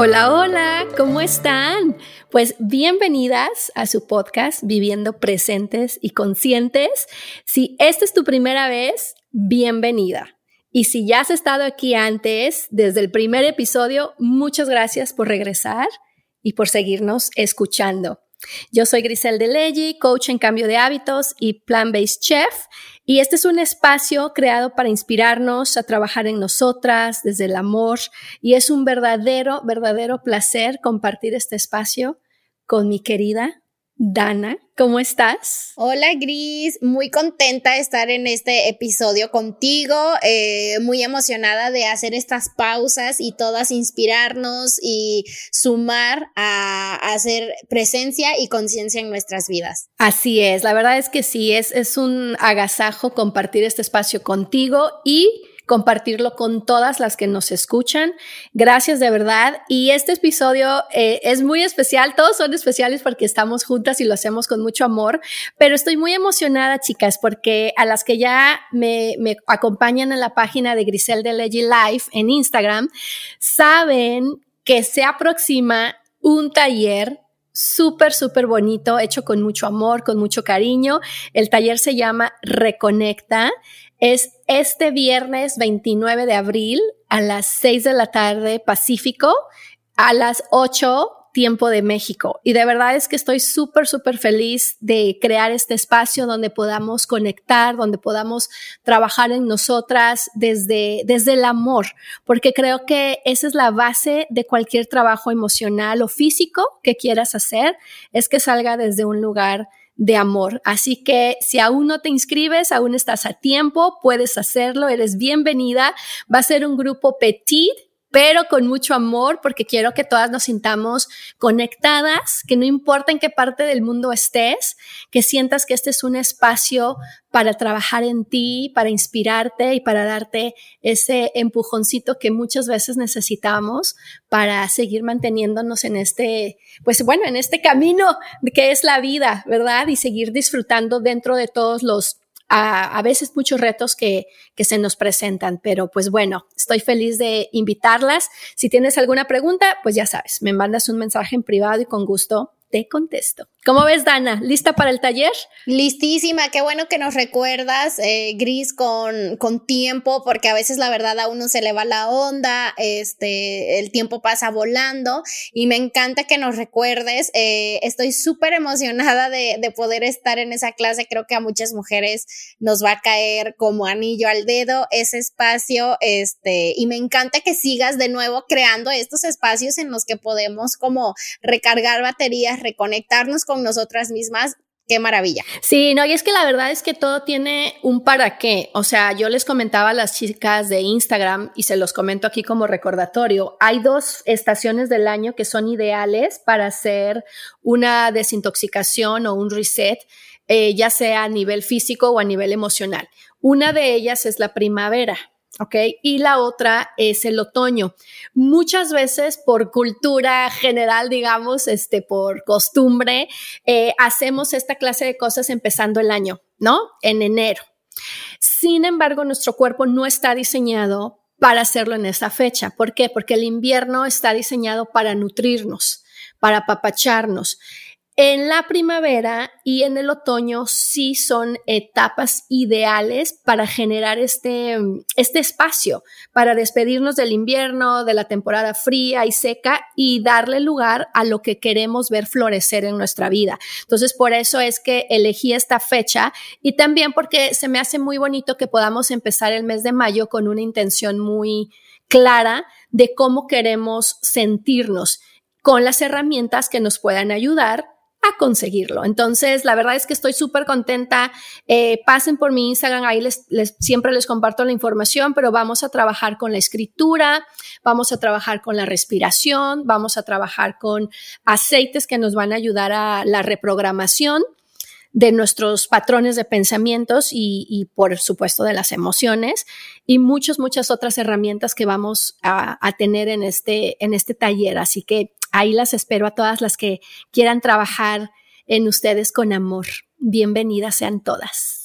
Hola, hola, ¿cómo están? Pues bienvenidas a su podcast Viviendo Presentes y Conscientes. Si esta es tu primera vez, bienvenida. Y si ya has estado aquí antes, desde el primer episodio, muchas gracias por regresar y por seguirnos escuchando. Yo soy Grisel Leggi, coach en cambio de hábitos y plant-based chef, y este es un espacio creado para inspirarnos a trabajar en nosotras desde el amor, y es un verdadero, verdadero placer compartir este espacio con mi querida Dana, ¿cómo estás? Hola Gris, muy contenta de estar en este episodio contigo, eh, muy emocionada de hacer estas pausas y todas inspirarnos y sumar a, hacer presencia y conciencia en nuestras vidas. Así es, la verdad es que sí, es, es un agasajo compartir este espacio contigo y compartirlo con todas las que nos escuchan. Gracias de verdad. Y este episodio eh, es muy especial. Todos son especiales porque estamos juntas y lo hacemos con mucho amor. Pero estoy muy emocionada, chicas, porque a las que ya me, me acompañan en la página de Grisel de Leggy Life en Instagram, saben que se aproxima un taller súper, súper bonito, hecho con mucho amor, con mucho cariño. El taller se llama Reconecta es este viernes 29 de abril a las 6 de la tarde Pacífico, a las 8 tiempo de México. Y de verdad es que estoy súper, súper feliz de crear este espacio donde podamos conectar, donde podamos trabajar en nosotras desde, desde el amor, porque creo que esa es la base de cualquier trabajo emocional o físico que quieras hacer, es que salga desde un lugar de amor. Así que si aún no te inscribes, aún estás a tiempo, puedes hacerlo, eres bienvenida. Va a ser un grupo petit pero con mucho amor, porque quiero que todas nos sintamos conectadas, que no importa en qué parte del mundo estés, que sientas que este es un espacio para trabajar en ti, para inspirarte y para darte ese empujoncito que muchas veces necesitamos para seguir manteniéndonos en este, pues bueno, en este camino que es la vida, ¿verdad? Y seguir disfrutando dentro de todos los a, veces muchos retos que, que se nos presentan, pero pues bueno, estoy feliz de invitarlas. Si tienes alguna pregunta, pues ya sabes, me mandas un mensaje en privado y con gusto te contesto. ¿Cómo ves, Dana? ¿Lista para el taller? Listísima, qué bueno que nos recuerdas, eh, Gris, con, con tiempo, porque a veces la verdad a uno se le va la onda, este, el tiempo pasa volando y me encanta que nos recuerdes. Eh, estoy súper emocionada de, de poder estar en esa clase. Creo que a muchas mujeres nos va a caer como anillo al dedo ese espacio, este, y me encanta que sigas de nuevo creando estos espacios en los que podemos como recargar baterías reconectarnos con nosotras mismas qué maravilla. Sí, no, y es que la verdad es que todo tiene un para qué. O sea, yo les comentaba a las chicas de Instagram y se los comento aquí como recordatorio. Hay dos estaciones del año que son ideales para hacer una desintoxicación o un reset, eh, ya sea a nivel físico o a nivel emocional. Una de ellas es la primavera. ¿Ok? Y la otra es el otoño. Muchas veces por cultura general, digamos, este, por costumbre, eh, hacemos esta clase de cosas empezando el año, ¿no? En enero. Sin embargo, nuestro cuerpo no está diseñado para hacerlo en esa fecha. ¿Por qué? Porque el invierno está diseñado para nutrirnos, para apapacharnos. En la primavera y en el otoño sí son etapas ideales para generar este, este espacio, para despedirnos del invierno, de la temporada fría y seca y darle lugar a lo que queremos ver florecer en nuestra vida. Entonces, por eso es que elegí esta fecha y también porque se me hace muy bonito que podamos empezar el mes de mayo con una intención muy clara de cómo queremos sentirnos con las herramientas que nos puedan ayudar conseguirlo. Entonces, la verdad es que estoy súper contenta. Eh, pasen por mi Instagram, ahí les, siempre les comparto la información, pero vamos a trabajar con la escritura, vamos a trabajar con la respiración, vamos a trabajar con aceites que nos van a ayudar a la reprogramación de nuestros patrones de pensamientos y, y, por supuesto de las emociones y muchas, muchas otras herramientas que vamos a, a tener en este, en este taller. Así que ahí las espero a todas las que quieran trabajar en ustedes con amor. Bienvenidas sean todas.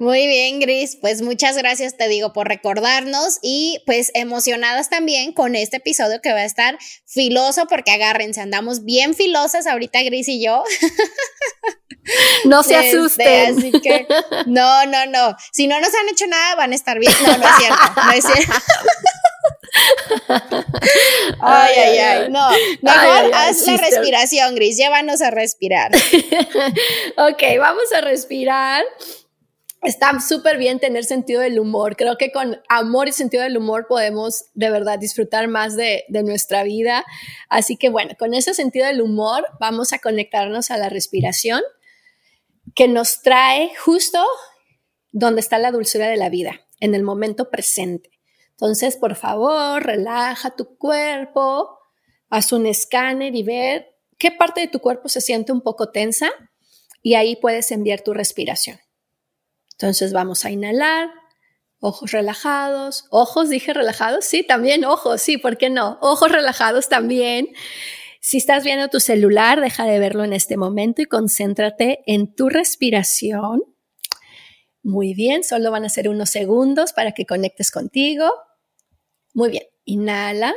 Muy bien, Gris. Pues muchas gracias, te digo, por recordarnos y pues emocionadas también con este episodio que va a estar filoso porque agárrense, andamos bien filosas ahorita, Gris y yo. No se este, asusten. así que, no, no, no. Si no nos han hecho nada, van a estar bien. No, no es cierto. No es cierto. ay, ay, ay. No, mejor haz la respiración, Gris. Llévanos a respirar. ok, vamos a respirar. Está súper bien tener sentido del humor. Creo que con amor y sentido del humor podemos de verdad disfrutar más de, de nuestra vida. Así que bueno, con ese sentido del humor vamos a conectarnos a la respiración que nos trae justo donde está la dulzura de la vida, en el momento presente. Entonces, por favor, relaja tu cuerpo, haz un escáner y ver qué parte de tu cuerpo se siente un poco tensa y ahí puedes enviar tu respiración. Entonces vamos a inhalar, ojos relajados, ojos, dije relajados, sí, también ojos, sí, ¿por qué no? Ojos relajados también. Si estás viendo tu celular, deja de verlo en este momento y concéntrate en tu respiración. Muy bien, solo van a ser unos segundos para que conectes contigo. Muy bien, inhala.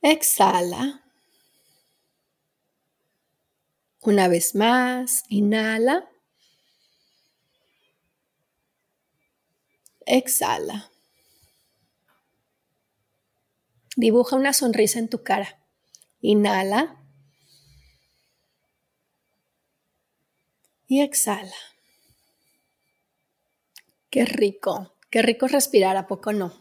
Exhala. Una vez más, inhala. Exhala. Dibuja una sonrisa en tu cara. Inhala. Y exhala. Qué rico, qué rico respirar, ¿a poco no?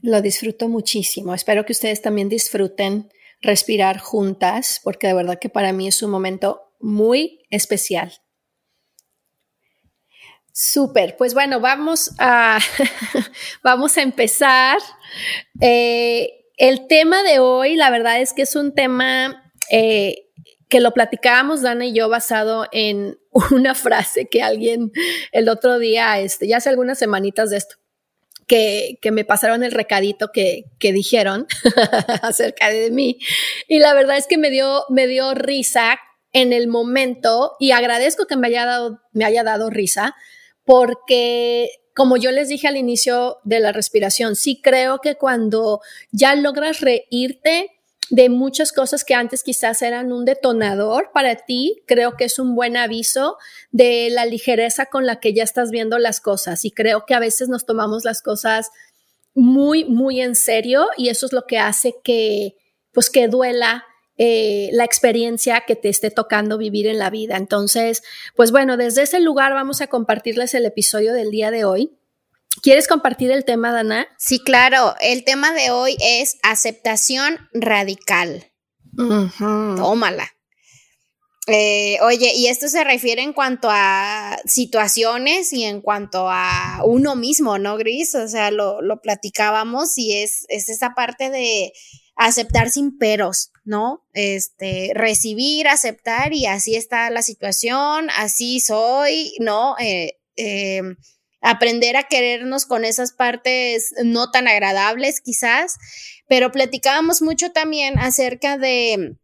Lo disfruto muchísimo. Espero que ustedes también disfruten respirar juntas, porque de verdad que para mí es un momento muy especial. Súper, pues bueno, vamos a, vamos a empezar. Eh, el tema de hoy, la verdad es que es un tema eh, que lo platicábamos Dana y yo basado en una frase que alguien el otro día, este, ya hace algunas semanitas de esto, que, que me pasaron el recadito que, que dijeron acerca de mí. Y la verdad es que me dio, me dio risa en el momento y agradezco que me haya dado, me haya dado risa porque como yo les dije al inicio de la respiración, sí creo que cuando ya logras reírte, de muchas cosas que antes quizás eran un detonador para ti, creo que es un buen aviso de la ligereza con la que ya estás viendo las cosas. Y creo que a veces nos tomamos las cosas muy, muy en serio y eso es lo que hace que, pues, que duela eh, la experiencia que te esté tocando vivir en la vida. Entonces, pues bueno, desde ese lugar vamos a compartirles el episodio del día de hoy. ¿Quieres compartir el tema, Dana? Sí, claro. El tema de hoy es aceptación radical. Tómala. Eh, oye, y esto se refiere en cuanto a situaciones y en cuanto a uno mismo, ¿no, Gris? O sea, lo, platicábamos y es, es esa parte de aceptar sin peros, ¿no? Este, recibir, aceptar y así está la situación, así soy, ¿no? Eh, eh, aprender a querernos con esas partes no tan agradables quizás, pero platicábamos mucho también acerca de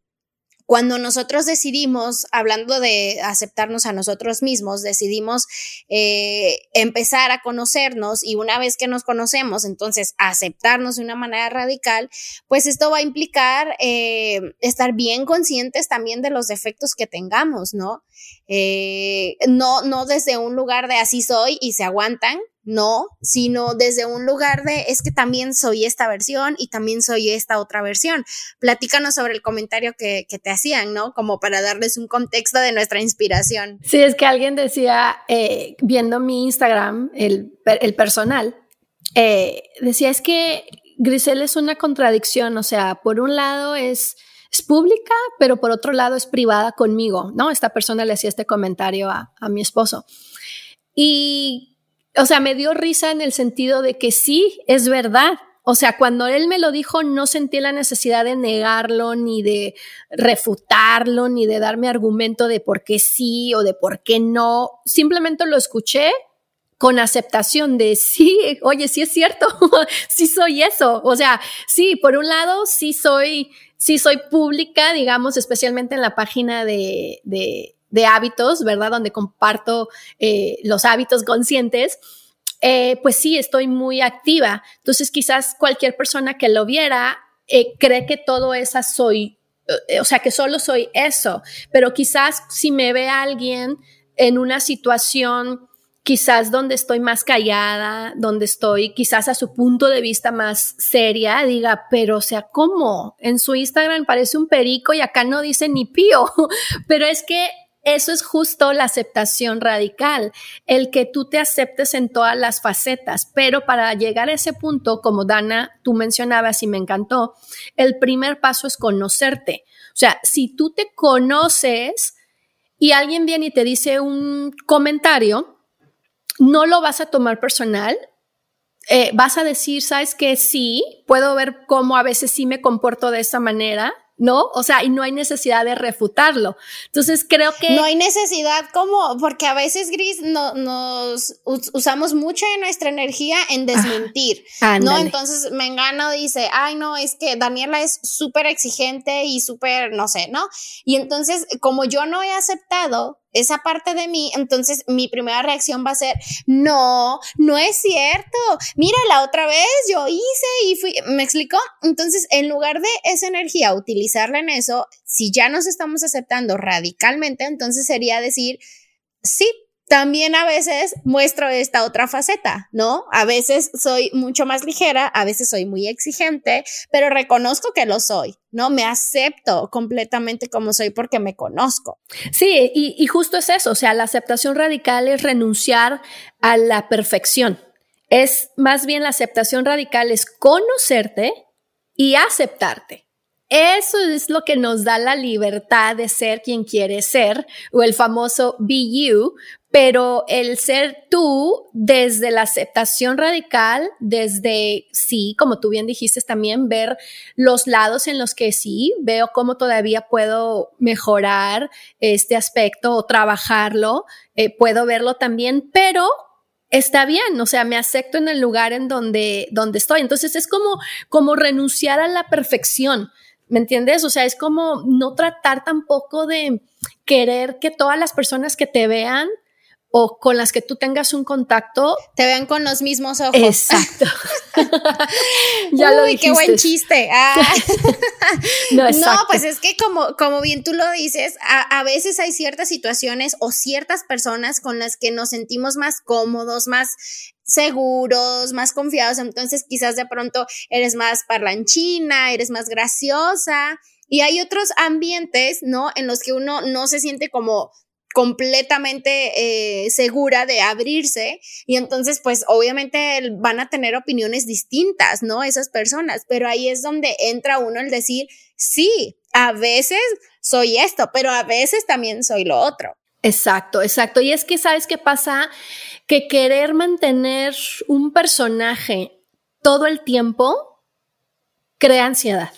cuando nosotros decidimos, hablando de aceptarnos a nosotros mismos, decidimos eh, empezar a conocernos y una vez que nos conocemos, entonces aceptarnos de una manera radical, pues esto va a implicar eh, estar bien conscientes también de los defectos que tengamos, ¿no? Eh, no, no desde un lugar de así soy y se aguantan, no, sino desde un lugar de es que también soy esta versión y también soy esta otra versión. Platícanos sobre el comentario que, te hacían, ¿no? Como para darles un contexto de nuestra inspiración. Sí, es que alguien decía, eh, viendo mi Instagram, el, personal, eh, decía, es que Grisel es una contradicción, o sea, por un lado es, es pública, pero por otro lado es privada conmigo, ¿no? Esta persona le hacía este comentario a, a mi esposo. Y o sea, me dio risa en el sentido de que sí, es verdad. O sea, cuando él me lo dijo, no sentí la necesidad de negarlo, ni de refutarlo, ni de darme argumento de por qué sí o de por qué no. Simplemente lo escuché, con aceptación de sí, oye, sí es cierto, sí soy eso. O sea, sí, por un lado, sí soy, sí soy pública, digamos, especialmente en la página de, de, de hábitos, ¿verdad? Donde comparto eh, los hábitos conscientes. Eh, pues sí, estoy muy activa. Entonces, quizás cualquier persona que lo viera eh, cree que todo esa soy, o sea, que solo soy eso. Pero quizás si me ve alguien en una situación quizás donde estoy más callada, donde estoy quizás a su punto de vista más seria, diga, pero o sea, ¿cómo? En su Instagram parece un perico y acá no dice ni pío, pero es que eso es justo la aceptación radical, el que tú te aceptes en todas las facetas, pero para llegar a ese punto, como Dana, tú mencionabas y me encantó, el primer paso es conocerte. O sea, si tú te conoces y alguien viene y te dice un comentario, no lo vas a tomar personal. Eh, vas a decir, sabes que sí, puedo ver cómo a veces sí me comporto de esa manera, ¿no? O sea, y no hay necesidad de refutarlo. Entonces creo que... No hay necesidad como, porque a veces, Gris, no, nos usamos mucho de nuestra energía en desmentir, ¿no? Entonces Mengano dice, ay, no, es que Daniela es súper exigente y súper, no sé, ¿no? Y entonces, como yo no he aceptado esa parte de mí, entonces mi primera reacción va a ser, no, no es cierto. Mira, la otra vez yo hice y fui, ¿me explicó? Entonces, en lugar de esa energía, utilizarla en eso, si ya nos estamos aceptando radicalmente, entonces sería decir, sí, también a veces muestro esta otra faceta, ¿no? A veces soy mucho más ligera, a veces soy muy exigente, pero reconozco que lo soy, ¿no? Me acepto completamente como soy porque me conozco. Sí, y, justo es eso, o sea, la aceptación radical es renunciar a la perfección. Es más bien la aceptación radical es conocerte y aceptarte. Eso es lo que nos da la libertad de ser quien quiere ser, o el famoso be you, pero el ser tú desde la aceptación radical, desde sí, como tú bien dijiste también, ver los lados en los que sí, veo cómo todavía puedo mejorar este aspecto o trabajarlo, eh, puedo verlo también, pero está bien, o sea, me acepto en el lugar en donde, donde estoy. Entonces es como, como renunciar a la perfección. ¿Me entiendes? O sea, es como no tratar tampoco de querer que todas las personas que te vean o con las que tú tengas un contacto te vean con los mismos ojos. Exacto. ya lo dijiste. qué buen chiste. Ah. no, pues es que como, como bien tú lo dices, a, a, veces hay ciertas situaciones o ciertas personas con las que nos sentimos más cómodos, más seguros, más confiados, entonces quizás de pronto eres más parlanchina, eres más graciosa. Y hay otros ambientes, ¿no? En los que uno no se siente como completamente eh, segura de abrirse y entonces pues obviamente van a tener opiniones distintas, ¿no? Esas personas, pero ahí es donde entra uno el decir, sí, a veces soy esto, pero a veces también soy lo otro. Exacto, exacto. Y es que, ¿sabes qué pasa? Que querer mantener un personaje todo el tiempo crea ansiedad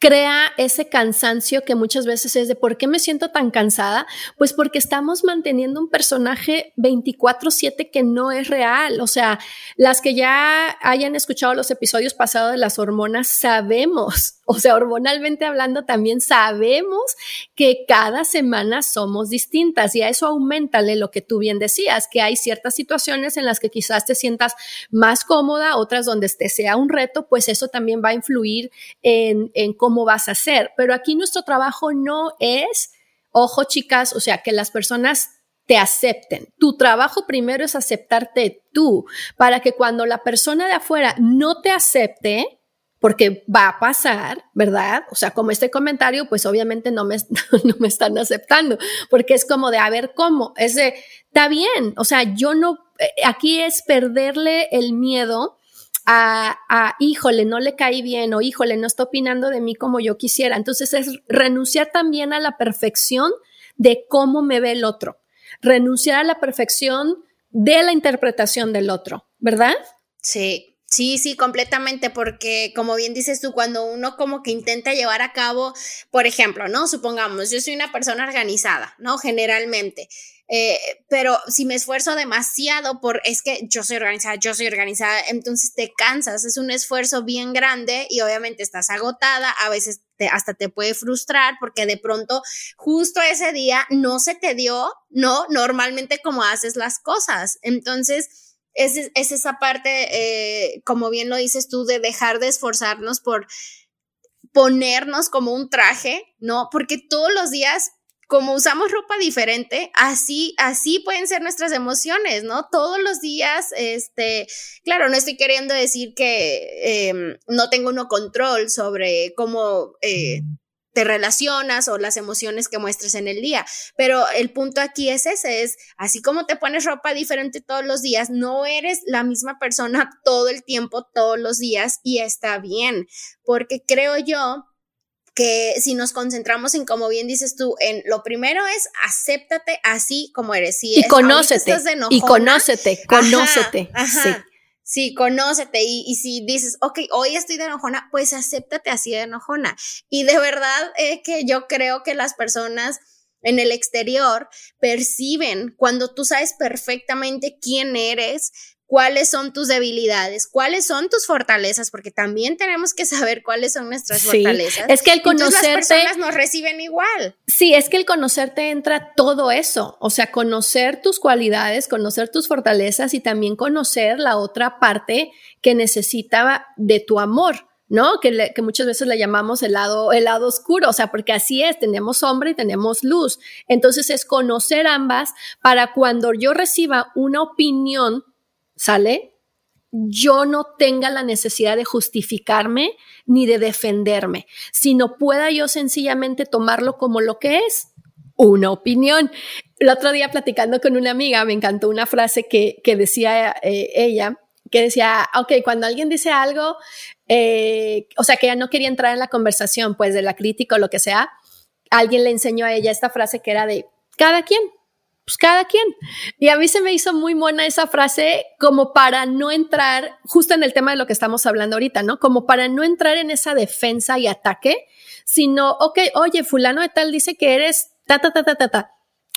crea ese cansancio que muchas veces es de ¿por qué me siento tan cansada? Pues porque estamos manteniendo un personaje 24/7 que no es real. O sea, las que ya hayan escuchado los episodios pasados de las hormonas, sabemos, o sea, hormonalmente hablando también sabemos que cada semana somos distintas y a eso aumentale lo que tú bien decías, que hay ciertas situaciones en las que quizás te sientas más cómoda, otras donde te sea un reto, pues eso también va a influir en, en cómo cómo vas a hacer. Pero aquí nuestro trabajo no es, ojo chicas, o sea, que las personas te acepten. Tu trabajo primero es aceptarte tú, para que cuando la persona de afuera no te acepte, porque va a pasar, ¿verdad? O sea, como este comentario, pues obviamente no me, no me están aceptando, porque es como de, a ver, ¿cómo? Es de, está bien, o sea, yo no, eh, aquí es perderle el miedo a, híjole, no le caí bien o híjole, no está opinando de mí como yo quisiera. Entonces es renunciar también a la perfección de cómo me ve el otro, renunciar a la perfección de la interpretación del otro, ¿verdad? Sí, Sí, sí, completamente, porque como bien dices tú, cuando uno como que intenta llevar a cabo, por ejemplo, ¿no? Supongamos, yo soy una persona organizada, ¿no? Generalmente. Eh, pero si me esfuerzo demasiado por, es que yo soy organizada, yo soy organizada, entonces te cansas, es un esfuerzo bien grande y obviamente estás agotada, a veces hasta te puede frustrar porque de pronto justo ese día no se te dio, ¿no? Normalmente como haces las cosas. Entonces es, es esa parte, eh, como bien lo dices tú, de dejar de esforzarnos por ponernos como un traje, ¿no? Porque todos los días como usamos ropa diferente, así, así pueden ser nuestras emociones, ¿no? Todos los días, este, claro, no estoy queriendo decir que em, no tengo uno control sobre cómo eh, te relacionas o las emociones que muestres en el día. Pero el punto aquí es ese, es así como te pones ropa diferente todos los días, no eres la misma persona todo el tiempo, todos los días y está bien, porque creo yo que si nos concentramos en, como bien dices tú, en lo primero es acéptate así como eres. y conócete. y conócete, conócete. Ajá, Sí, conócete y, si dices, ok, hoy estoy de enojona, pues acéptate así de enojona. Y de verdad es que yo creo que las personas en el exterior perciben cuando tú sabes perfectamente quién eres, cuáles son tus debilidades, cuáles son tus fortalezas, porque también tenemos que saber cuáles son nuestras fortalezas. Es que el conocerte. las personas nos reciben igual. Sí, es que el conocerte entra todo eso. O sea, conocer tus cualidades, conocer tus fortalezas y también conocer la otra parte que necesitaba de tu amor. ¿no? Que, que, muchas veces le llamamos el lado, el lado oscuro, o sea, porque así es, tenemos sombra y tenemos luz. Entonces es conocer ambas para cuando yo reciba una opinión ¿sale? Yo no tenga la necesidad de justificarme ni de defenderme, sino pueda yo sencillamente tomarlo como lo que es, una opinión. El otro día platicando con una amiga, me encantó una frase que, decía eh, ella, que decía, ok, cuando alguien dice algo, eh, o sea, que ella no quería entrar en la conversación, pues de la crítica o lo que sea, alguien le enseñó a ella esta frase que era de, cada quien, pues cada quien. Y a mí se me hizo muy buena esa frase como para no entrar justo en el tema de lo que estamos hablando ahorita, ¿no? Como para no entrar en esa defensa y ataque, sino, ok, oye, fulano de tal dice que eres ta, ta, ta, ta, ta, ta.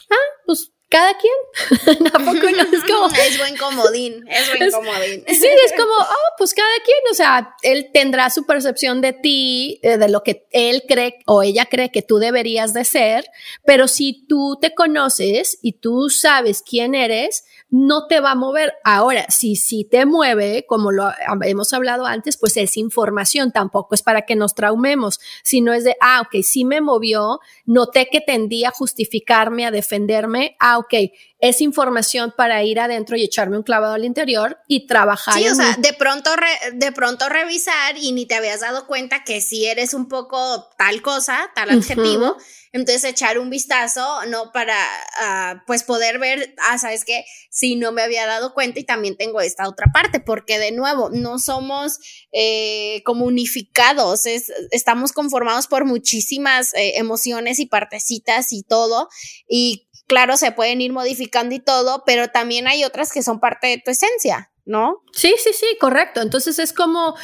Ah, pues cada quien. Tampoco no es como. es buen comodín, es buen comodín. Sí, es como, oh, pues cada quien, o sea, él tendrá su percepción de ti, eh, de lo que él cree o ella cree que tú deberías de ser, pero si tú te conoces y tú sabes quién eres, no te va a mover. Ahora, si sí te mueve, como lo hemos hablado antes, pues es información, tampoco es para que nos traumemos, sino es de, ah, ok, sí me movió, noté que tendía a justificarme, a defenderme, ah, ok, es información para ir adentro y echarme un clavado al interior y trabajar. Sí, o sea, de pronto, de pronto revisar y ni te habías dado cuenta que si eres un poco tal cosa, tal adjetivo. Entonces echar un vistazo, ¿no? Para, ah, pues poder ver, ah, sabes que si no me había dado cuenta y también tengo esta otra parte, porque de nuevo, no somos eh, como unificados, estamos conformados por muchísimas eh, emociones y partecitas y todo, y claro, se pueden ir modificando y todo, pero también hay otras que son parte de tu esencia, ¿no? Sí, sí, sí, correcto. Entonces es como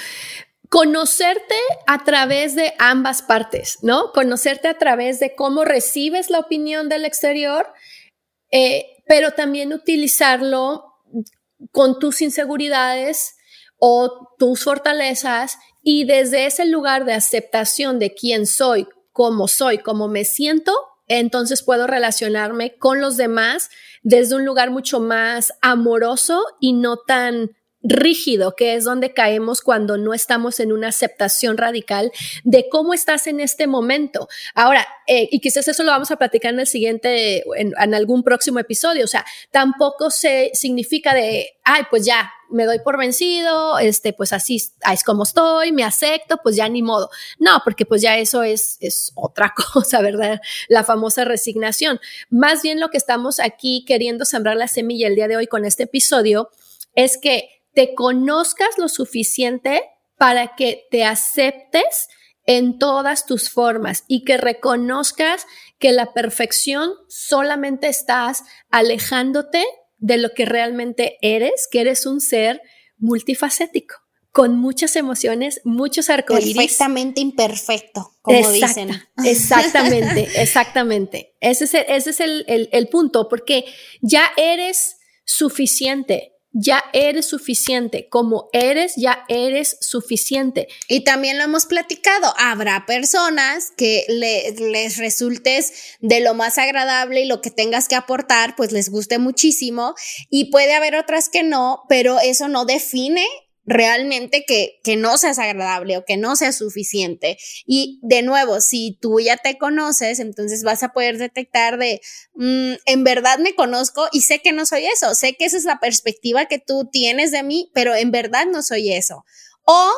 conocerte a través de ambas partes, ¿no? Conocerte a través de cómo recibes la opinión del exterior, eh, pero también utilizarlo con tus inseguridades o tus fortalezas y desde ese lugar de aceptación de quién soy, cómo soy, cómo me siento, entonces puedo relacionarme con los demás desde un lugar mucho más amoroso y no tan rígido, que es donde caemos cuando no estamos en una aceptación radical de cómo estás en este momento. Ahora, eh, y quizás eso lo vamos a platicar en el siguiente, en, algún próximo episodio, o sea, tampoco se significa de, ay, pues ya, me doy por vencido, este, pues así es como estoy, me acepto, pues ya ni modo. No, porque pues ya eso es, es otra cosa, ¿verdad? La famosa resignación. Más bien lo que estamos aquí queriendo sembrar la semilla el día de hoy con este episodio es que te conozcas lo suficiente para que te aceptes en todas tus formas y que reconozcas que la perfección solamente estás alejándote de lo que realmente eres, que eres un ser multifacético. con muchas emociones, muchos arcoíris. Perfectamente imperfecto, como dicen. Exactamente, exactamente. Ese es, el, ese es el, el punto, porque ya eres suficiente ya eres suficiente. Como eres, ya eres suficiente. Y también lo hemos platicado. Habrá personas que les resultes de lo más agradable y lo que tengas que aportar, pues les guste muchísimo. Y puede haber otras que no, pero eso no define realmente que, que no seas agradable o que no sea suficiente. Y de nuevo, si tú ya te conoces, entonces vas a poder detectar de, mm, en verdad me conozco y sé que no soy eso, sé que esa es la perspectiva que tú tienes de mí, pero en verdad no soy eso. O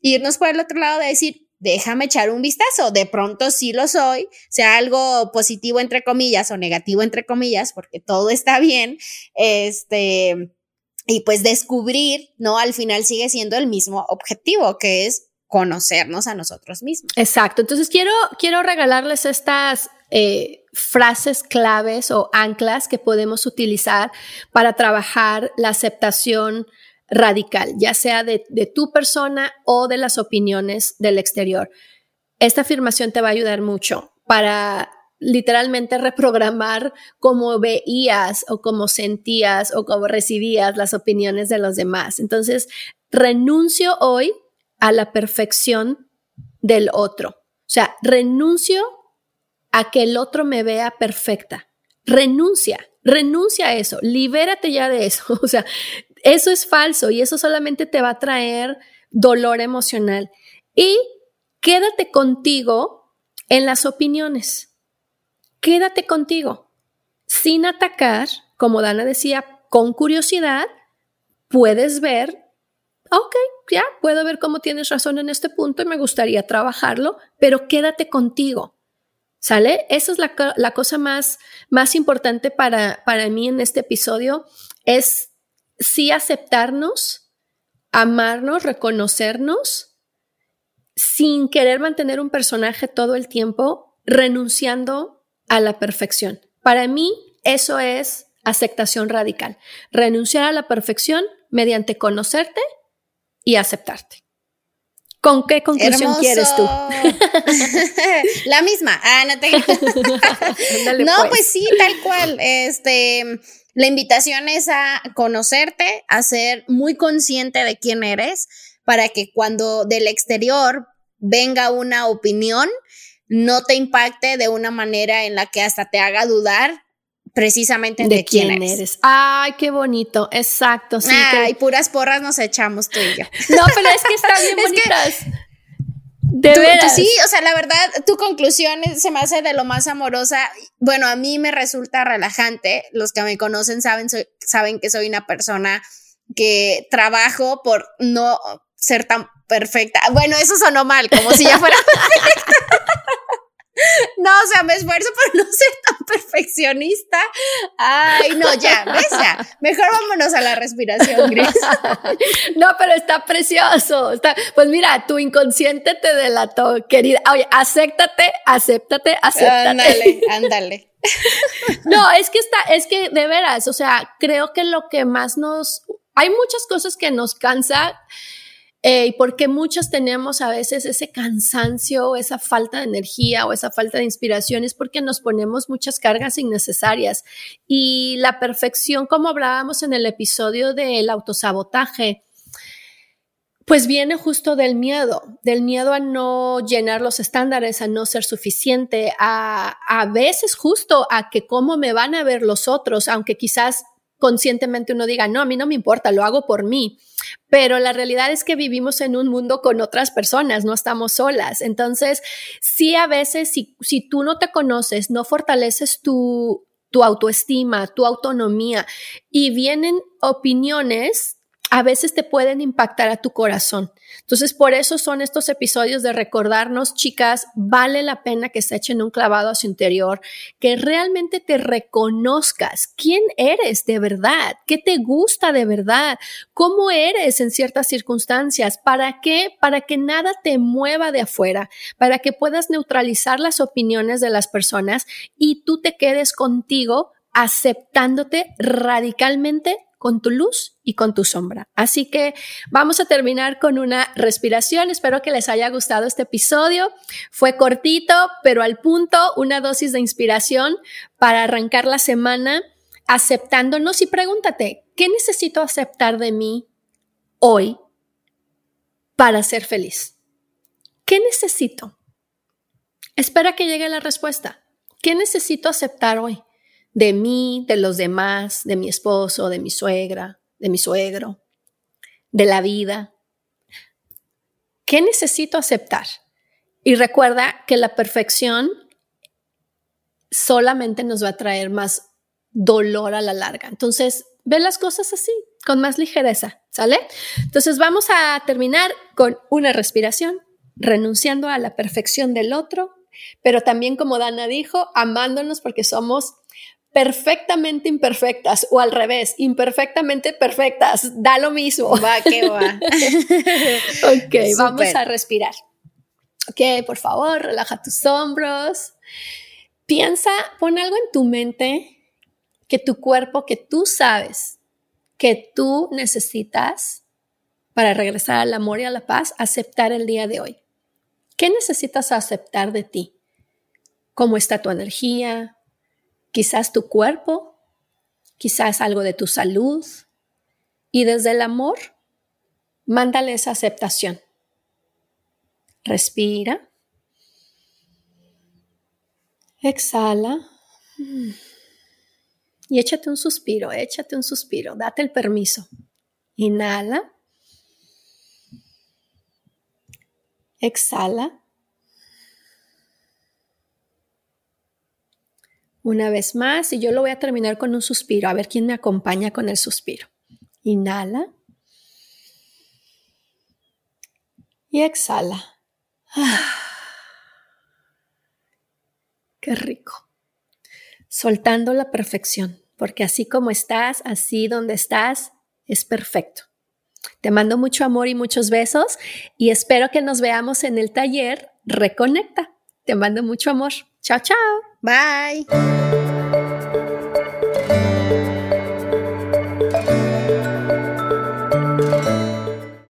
irnos por el otro lado de decir, déjame echar un vistazo, de pronto sí lo soy, sea algo positivo entre comillas o negativo entre comillas, porque todo está bien, este y pues descubrir, ¿no? Al final sigue siendo el mismo objetivo, que es conocernos a nosotros mismos. Exacto. Entonces quiero, quiero regalarles estas eh, frases claves o anclas que podemos utilizar para trabajar la aceptación radical, ya sea de, de tu persona o de las opiniones del exterior. Esta afirmación te va a ayudar mucho para literalmente reprogramar cómo veías o cómo sentías o cómo recibías las opiniones de los demás. Entonces, renuncio hoy a la perfección del otro. O sea, renuncio a que el otro me vea perfecta. Renuncia, renuncia a eso, libérate ya de eso. O sea, eso es falso y eso solamente te va a traer dolor emocional. Y quédate contigo en las opiniones quédate contigo, sin atacar, como Dana decía, con curiosidad, puedes ver, ok, ya puedo ver cómo tienes razón en este punto y me gustaría trabajarlo, pero quédate contigo. ¿Sale? Esa es la, cosa más, más importante para, para mí en este episodio, es sí aceptarnos, amarnos, reconocernos, sin querer mantener un personaje todo el tiempo, renunciando a la perfección. Para mí, eso es aceptación radical. Renunciar a la perfección mediante conocerte y aceptarte. ¿Con qué conclusión quieres tú? la misma. Ah, no te... No, pues. pues sí, tal cual. Este, la invitación es a conocerte, a ser muy consciente de quién eres, para que cuando del exterior venga una opinión, no te impacte de una manera en la que hasta te haga dudar precisamente de, quién, eres. Ay, qué bonito, exacto. Sí, Ay, puras porras nos echamos tú y yo. No, pero es que está bien bonitas. de veras. sí, o sea, la verdad, tu conclusión se me hace de lo más amorosa. Bueno, a mí me resulta relajante. Los que me conocen saben, saben que soy una persona que trabajo por no ser tan perfecta. Bueno, eso sonó mal, como si ya fuera perfecta. No, o sea, me esfuerzo por no ser tan perfeccionista. Ay, no, ya, ves ya. Mejor vámonos a la respiración, Gris. No, pero está precioso. Está, pues mira, tu inconsciente te delató, querida. Oye, acéptate, acéptate, acéptate. Ándale, ándale. No, es que está, es que de veras, o sea, creo que lo que más nos, hay muchas cosas que nos cansa eh, y porque muchos tenemos a veces ese cansancio, esa falta de energía o esa falta de inspiración, es porque nos ponemos muchas cargas innecesarias. Y la perfección, como hablábamos en el episodio del autosabotaje, pues viene justo del miedo, del miedo a no llenar los estándares, a no ser suficiente, a, a veces justo a que cómo me van a ver los otros, aunque quizás conscientemente uno diga, no, a mí no me importa, lo hago por mí. Pero la realidad es que vivimos en un mundo con otras personas, no estamos solas. Entonces, sí, a veces, si, si tú no te conoces, no fortaleces tu, tu autoestima, tu autonomía y vienen opiniones a veces te pueden impactar a tu corazón. Entonces, por eso son estos episodios de recordarnos, chicas, vale la pena que se echen un clavado a su interior, que realmente te reconozcas quién eres de verdad, qué te gusta de verdad, cómo eres en ciertas circunstancias, para qué, para que nada te mueva de afuera, para que puedas neutralizar las opiniones de las personas y tú te quedes contigo aceptándote radicalmente con tu luz y con tu sombra. Así que vamos a terminar con una respiración. Espero que les haya gustado este episodio. Fue cortito, pero al punto, una dosis de inspiración para arrancar la semana aceptándonos y pregúntate, ¿qué necesito aceptar de mí hoy para ser feliz? ¿Qué necesito? Espera que llegue la respuesta. ¿Qué necesito aceptar hoy? De mí, de los demás, de mi esposo, de mi suegra, de mi suegro, de la vida. ¿Qué necesito aceptar? Y recuerda que la perfección solamente nos va a traer más dolor a la larga. Entonces, ve las cosas así, con más ligereza, ¿sale? Entonces, vamos a terminar con una respiración, renunciando a la perfección del otro, pero también como Dana dijo, amándonos porque somos perfectamente imperfectas o al revés, imperfectamente perfectas, da lo mismo. Va, que va. ok, vamos a respirar. Ok, por favor, relaja tus hombros. Piensa, pon algo en tu mente que tu cuerpo, que tú sabes que tú necesitas para regresar al amor y a la paz, aceptar el día de hoy. ¿Qué necesitas aceptar de ti? ¿Cómo está tu energía? Quizás tu cuerpo, quizás algo de tu salud. Y desde el amor, mándale esa aceptación. Respira. Exhala. Y échate un suspiro, échate un suspiro, date el permiso. Inhala. Exhala. Una vez más, y yo lo voy a terminar con un suspiro. A ver quién me acompaña con el suspiro. Inhala. Y exhala. qué rico. Soltando la perfección, porque así como estás, así donde estás, es perfecto. Te mando mucho amor y muchos besos y espero que nos veamos en el taller Reconecta. Te mando mucho amor. Chao, chao. Bye.